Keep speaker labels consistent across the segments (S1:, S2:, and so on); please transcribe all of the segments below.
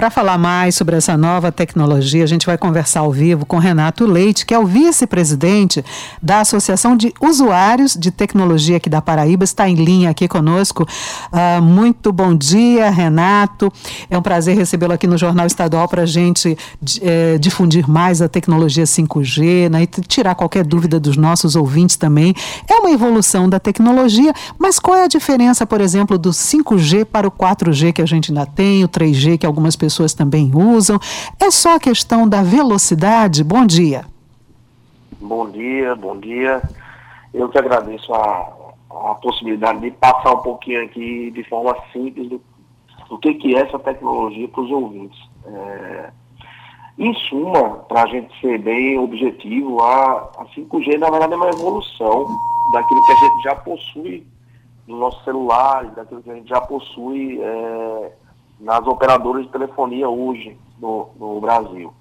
S1: para falar mais sobre essa nova tecnologia, a gente vai conversar ao vivo com Renato Leite, que é o vice-presidente da Associação de Usuários de Tecnologia aqui da Paraíba, está em linha aqui conosco. Uh, muito bom dia, Renato. É um prazer recebê-lo aqui no Jornal Estadual para a gente é, difundir mais a tecnologia 5G né, e tirar qualquer dúvida dos nossos ouvintes também. É uma evolução da tecnologia, mas qual é a diferença, por exemplo, do 5G para o 4G que a gente ainda tem, o 3G que algumas pessoas também usam? É só a questão da velocidade? Bom dia.
S2: Bom dia, bom dia. Eu que agradeço a, a possibilidade de passar um pouquinho aqui de forma simples do, do que, que é essa tecnologia para os ouvintes. É, em suma, para a gente ser bem objetivo, a, a 5G na verdade é uma evolução daquilo que a gente já possui nos nossos celulares, daquilo que a gente já possui é, nas operadoras de telefonia hoje no, no, Brasil.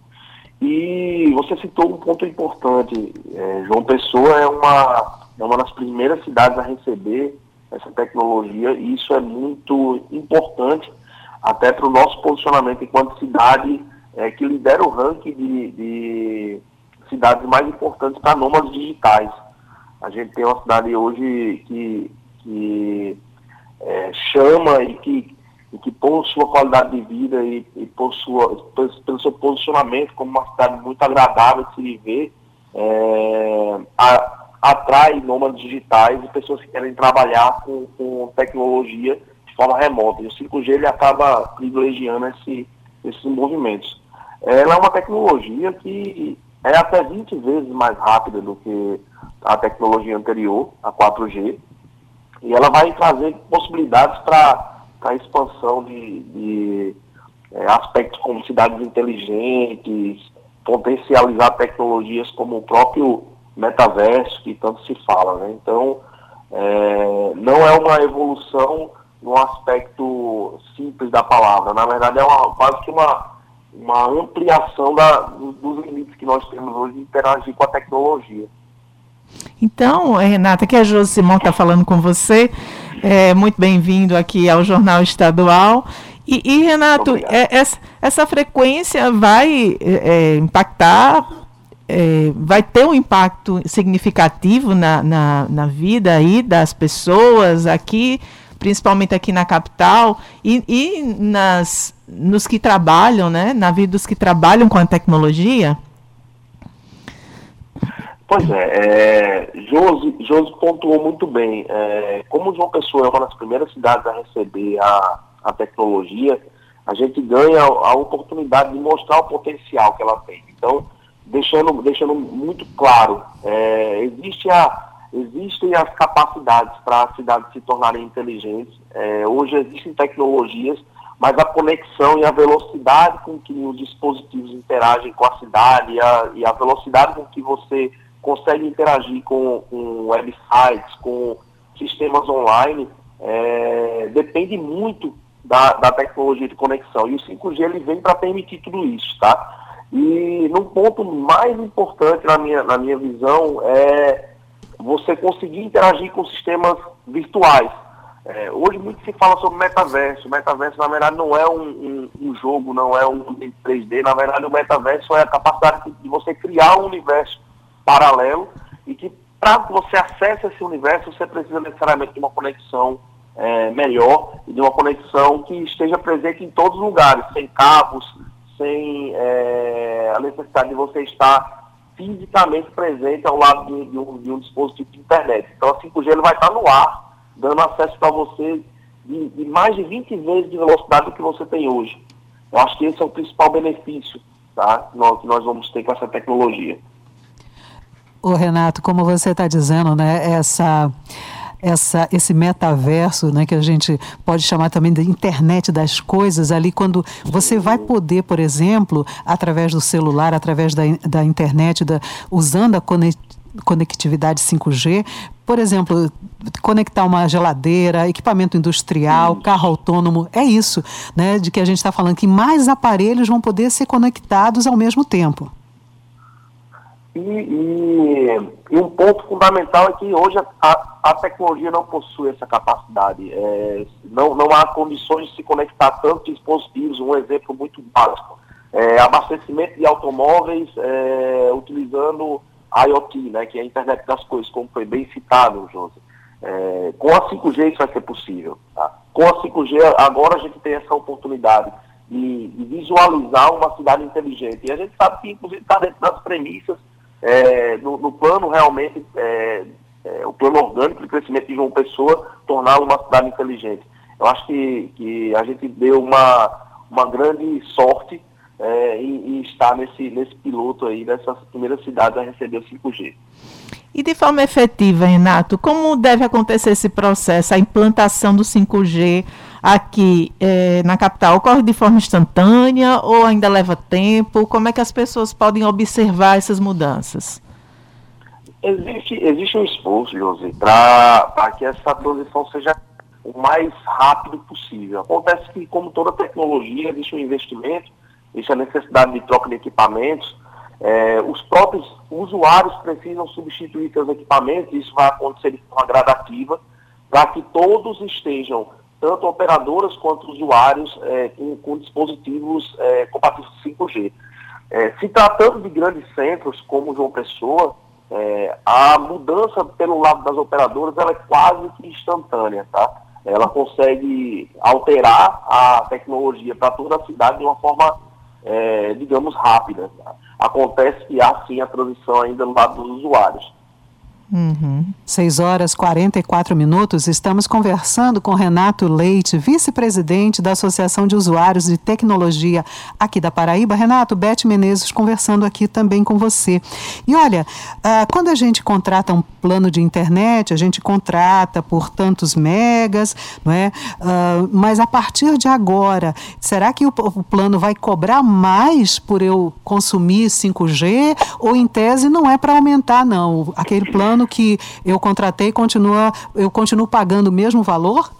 S2: E você citou um ponto importante, é, João Pessoa é uma, é uma das primeiras cidades a receber essa tecnologia e isso é muito importante até para o nosso posicionamento enquanto cidade é, que lidera o ranking de, de cidades mais importantes para nômades digitais. A gente tem uma cidade hoje que, que é, chama e que, e que por sua qualidade de vida e, e por sua, pelo, seu posicionamento como uma cidade muito agradável de se viver, é, a, atrai nômades digitais e pessoas que querem trabalhar com, com tecnologia de forma remota. E o 5G ele acaba privilegiando esse, esses movimentos. Ela é uma tecnologia que é até 20 vezes mais rápida do que a tecnologia anterior, a 4G, e ela vai trazer possibilidades para a expansão de, de é, aspectos como cidades inteligentes, potencializar tecnologias como o próprio metaverso, que tanto se fala. Né? Então, é, não é uma evolução no aspecto simples da palavra, na verdade é uma, quase que uma, uma ampliação da, dos limites que nós temos hoje de interagir com a tecnologia.
S1: Então, Renata, que a Josimão está falando com você, é, muito bem-vindo aqui ao Jornal Estadual. E, e Renato, é, essa, essa, frequência vai é, é, impactar, é, vai ter um impacto significativo na, na, na, vida aí das pessoas aqui, principalmente aqui na capital, e, e nas, nos que trabalham, né, na vida dos que trabalham com a tecnologia?
S2: Pois é, é Josi, Josi pontuou muito bem. É, como João Pessoa é uma das primeiras cidades a receber a, a tecnologia, a gente ganha a, oportunidade de mostrar o potencial que ela tem. Então, deixando, deixando muito claro, é, existe a, existem as capacidades para as cidades se tornarem inteligentes. É, hoje existem tecnologias, mas a conexão e a velocidade com que os dispositivos interagem com a cidade e a, e a velocidade com que você consegue interagir com, com websites, com sistemas online, é, depende muito da, da, tecnologia de conexão. E o 5G ele vem para permitir tudo isso, tá? E num ponto mais importante na minha, na minha visão é você conseguir interagir com sistemas virtuais. É, hoje muito se fala sobre metaverso. O metaverso, na verdade, não é um, um, um jogo, não é um 3D. Na verdade, o metaverso é a capacidade de você criar um universo paralelo e que para que você acesse esse universo, você precisa necessariamente de uma conexão é, melhor e de uma conexão que esteja presente em todos os lugares, sem cabos, sem é, a necessidade de você estar fisicamente presente ao lado de, de, um, de um, dispositivo de internet. Então a 5G ele vai estar no ar, dando acesso para você de, de, mais de 20 vezes de velocidade do que você tem hoje. Eu acho que esse é o principal benefício tá, que nós vamos ter com essa tecnologia.
S1: O Renato, como você está dizendo, né, essa, essa, esse metaverso, né, que a gente pode chamar também de internet das coisas, ali quando você vai poder, por exemplo, através do celular, através da, da internet, da, usando a conectividade 5G, por exemplo, conectar uma geladeira, equipamento industrial, carro autônomo, é isso, né, de que a gente está falando, que mais aparelhos vão poder ser conectados ao mesmo tempo.
S2: E, e, e, um ponto fundamental é que hoje a, a tecnologia não possui essa capacidade. É, não, não há condições de se conectar tantos dispositivos. Um exemplo muito básico: é, abastecimento de automóveis é, utilizando IoT, né, que é a internet das coisas, como foi bem citado, José. É, com a 5G isso vai ser possível. Tá? Com a 5G, agora a gente tem essa oportunidade de, de visualizar uma cidade inteligente. E a gente sabe que, inclusive, está dentro das premissas, é, no, no, plano realmente, é, é, o plano orgânico de crescimento de João Pessoa, torná-lo uma cidade inteligente. Eu acho que, que a gente deu uma, uma grande sorte é, em, em, estar nesse, nesse piloto aí, dessas primeiras cidades a receber o 5G.
S3: E de forma efetiva, Renato, como deve acontecer esse processo, a implantação do 5G aqui é, na capital? Ocorre de forma instantânea ou ainda leva tempo? Como é que as pessoas podem observar essas mudanças?
S2: Existe, existe um esforço, Josi, para que essa transição seja o mais rápido possível. Acontece que, como toda tecnologia, existe um investimento, existe a necessidade de troca de equipamentos, é, os próprios usuários precisam substituir seus equipamentos, isso vai acontecer de forma gradativa, para que todos estejam, tanto operadoras quanto usuários, é, com, com, dispositivos é, compatíveis 5G. É, se tratando de grandes centros, como João Pessoa, é, a mudança pelo lado das operadoras é quase que instantânea, tá? Ela consegue alterar a tecnologia para toda a cidade de uma forma, é, digamos, rápida. Tá? acontece que há sim a transição ainda no lado dos usuários.
S1: Uhum. 6 horas 44 minutos, estamos conversando com Renato Leite, vice-presidente da Associação de Usuários de Tecnologia aqui da Paraíba. Renato, Beth Menezes conversando aqui também com você. E olha, ah, quando a gente contrata um plano de internet, a gente contrata por tantos megas, não é? Ah, mas a partir de agora, será que o, o plano vai cobrar mais por eu consumir 5G? Ou em tese não é para aumentar, não? Aquele plano que eu contratei, continua, eu continuo pagando o mesmo valor?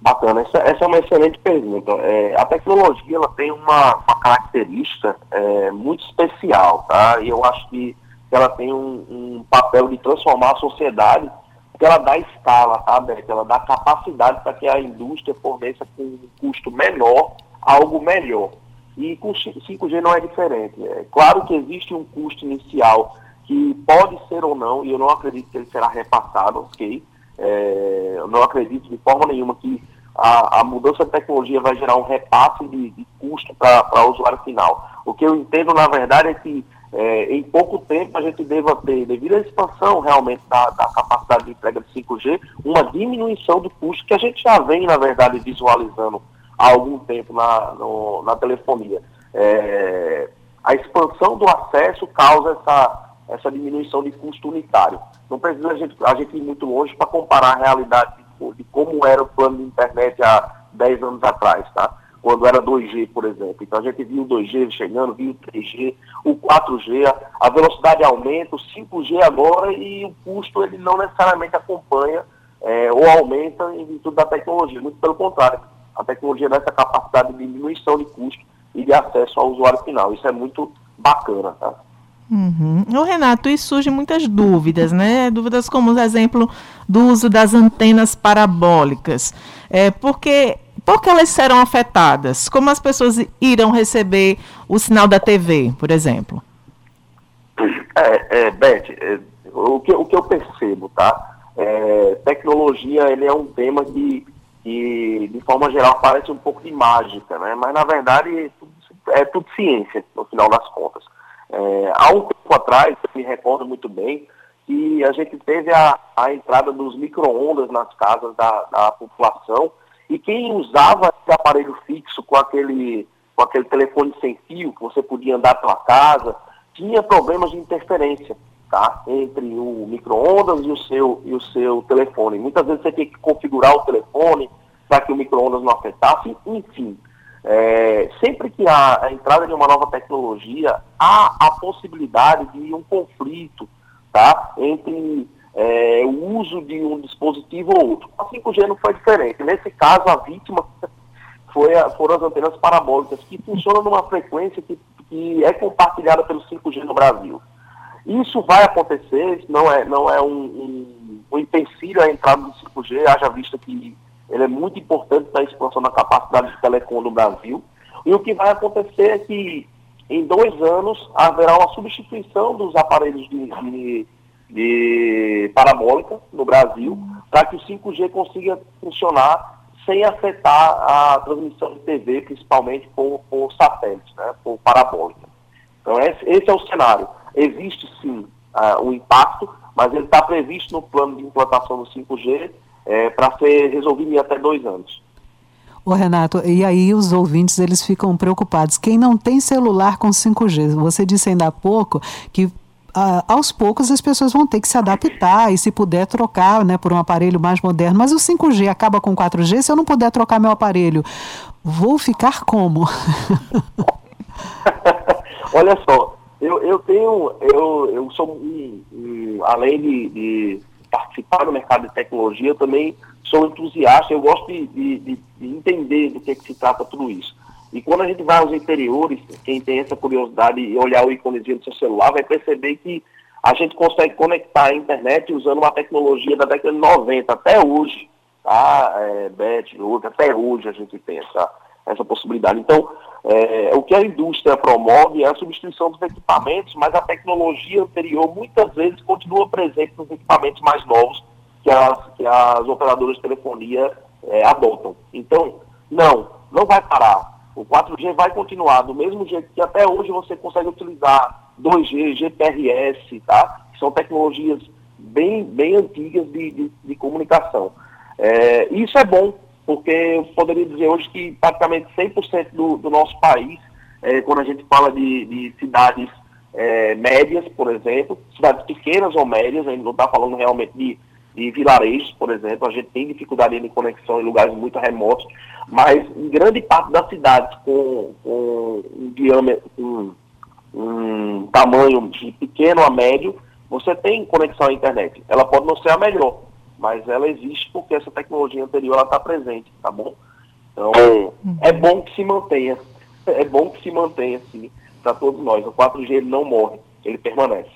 S2: Bacana, essa, essa é uma excelente pergunta. É, a tecnologia ela tem uma, uma característica é, muito especial, tá? E eu acho que ela tem um, um, papel de transformar a sociedade, porque ela dá escala, tá, Beto? Ela dá capacidade para que a indústria forneça com um custo menor algo melhor. E com 5G não é diferente. É claro que existe um custo inicial que pode ser ou não, e eu não acredito que ele será repassado, ok? É, eu não acredito de forma nenhuma que a, a, mudança de tecnologia vai gerar um repasse de, de custo para o usuário final. O que eu entendo, na verdade, é que é, em pouco tempo a gente deva ter, devido à expansão realmente da, da, capacidade de entrega de 5G, uma diminuição do custo que a gente já vem, na verdade, visualizando há algum tempo na, no, na telefonia. É, a expansão do acesso causa essa essa diminuição de custo unitário. Não precisa a gente, a gente ir muito longe para comparar a realidade de, de, como era o plano de internet há 10 anos atrás, tá? Quando era 2G, por exemplo. Então a gente viu o 2G chegando, viu o 3G, o 4G, a velocidade aumenta, o 5G agora e o custo ele não necessariamente acompanha é, ou aumenta em virtude da tecnologia. Muito pelo contrário, a tecnologia dá essa capacidade de diminuição de custo e de acesso ao usuário final. Isso é muito bacana, tá?
S3: Uhum. O Renato, isso surge muitas dúvidas, né? Dúvidas como o exemplo do uso das antenas parabólicas. É, porque, porque elas serão afetadas? Como as pessoas irão receber o sinal da TV, por exemplo?
S2: É, é Beth, é, o, que, o que eu percebo, tá? É, tecnologia, ele é um tema que, que, de forma geral, parece um pouco de mágica, né? Mas, na verdade, é tudo ciência, no final das contas. É, há um tempo atrás, eu me recordo muito bem, que a gente teve a, a entrada dos micro-ondas nas casas da, da população e quem usava esse aparelho fixo com aquele, com aquele telefone sem fio, que você podia andar pela casa, tinha problemas de interferência tá? entre o micro-ondas e, o seu, e o seu telefone. Muitas vezes você tem que configurar o telefone para que o micro-ondas não afetasse, enfim. É, sempre que há a entrada de uma nova tecnologia, há a possibilidade de um conflito tá, entre é, o uso de um dispositivo ou outro. A 5G não foi diferente. Nesse caso, a vítima foi a, foram as antenas parabólicas, que funcionam numa frequência que que é compartilhada pelo 5G no Brasil. Isso vai acontecer, não é, não é um, um, um empecilho à entrada do 5G, haja vista que ele é muito importante para a expansão da capacidade de telecom no Brasil. E o que vai acontecer é que em dois anos haverá uma substituição dos aparelhos de, de, de parabólica no Brasil para que o 5G consiga funcionar sem afetar a transmissão de TV, principalmente por, por satélite, né, por parabólica. Então esse, esse é o cenário. Existe sim uh, o impacto, mas ele está previsto no plano de implantação do 5G é, para ser resolvido em até dois anos.
S1: Ô Renato, e aí os ouvintes eles ficam preocupados. Quem não tem celular com 5G, você disse ainda há pouco que ah, aos poucos as pessoas vão ter que se adaptar e se puder trocar né, por um aparelho mais moderno. Mas o 5G acaba com 4G, se eu não puder trocar meu aparelho, vou ficar como?
S2: Olha só, eu, eu tenho, eu, eu sou um, um além de, de participar do mercado de tecnologia, eu também sou entusiasta, eu gosto de, de, de, entender do que, é que se trata tudo isso. E quando a gente vai aos interiores, quem tem essa curiosidade e olhar o íconezinho do seu celular, vai perceber que a gente consegue conectar a internet usando uma tecnologia da década de 90 até hoje. Tá? É, Beth, até hoje a gente essa, essa possibilidade. Então, é, o que a indústria promove é a substituição dos equipamentos, mas a tecnologia anterior muitas vezes continua presente nos equipamentos mais novos que as, que as operadoras de telefonia é, adotam. Então, não, não vai parar. O 4G vai continuar do mesmo jeito que até hoje você consegue utilizar 2G, GPRS, tá? Que são tecnologias bem, bem antigas de, de, de comunicação. É, isso é bom, porque eu poderia dizer hoje que praticamente 100% do, do nosso país, é, quando a gente fala de, de cidades é, médias, por exemplo, cidades pequenas ou médias, a gente não está falando realmente de de vilarejos, por exemplo, a gente tem dificuldade de conexão em lugares muito remotos, mas em grande parte das cidades com, com um diâmetro, um, um tamanho de pequeno a médio, você tem conexão à internet. Ela pode não ser a melhor, mas ela existe porque essa tecnologia anterior está presente, tá bom? Então, é bom que se mantenha. É bom que se mantenha, sim, para todos nós. O 4G ele não morre, ele permanece.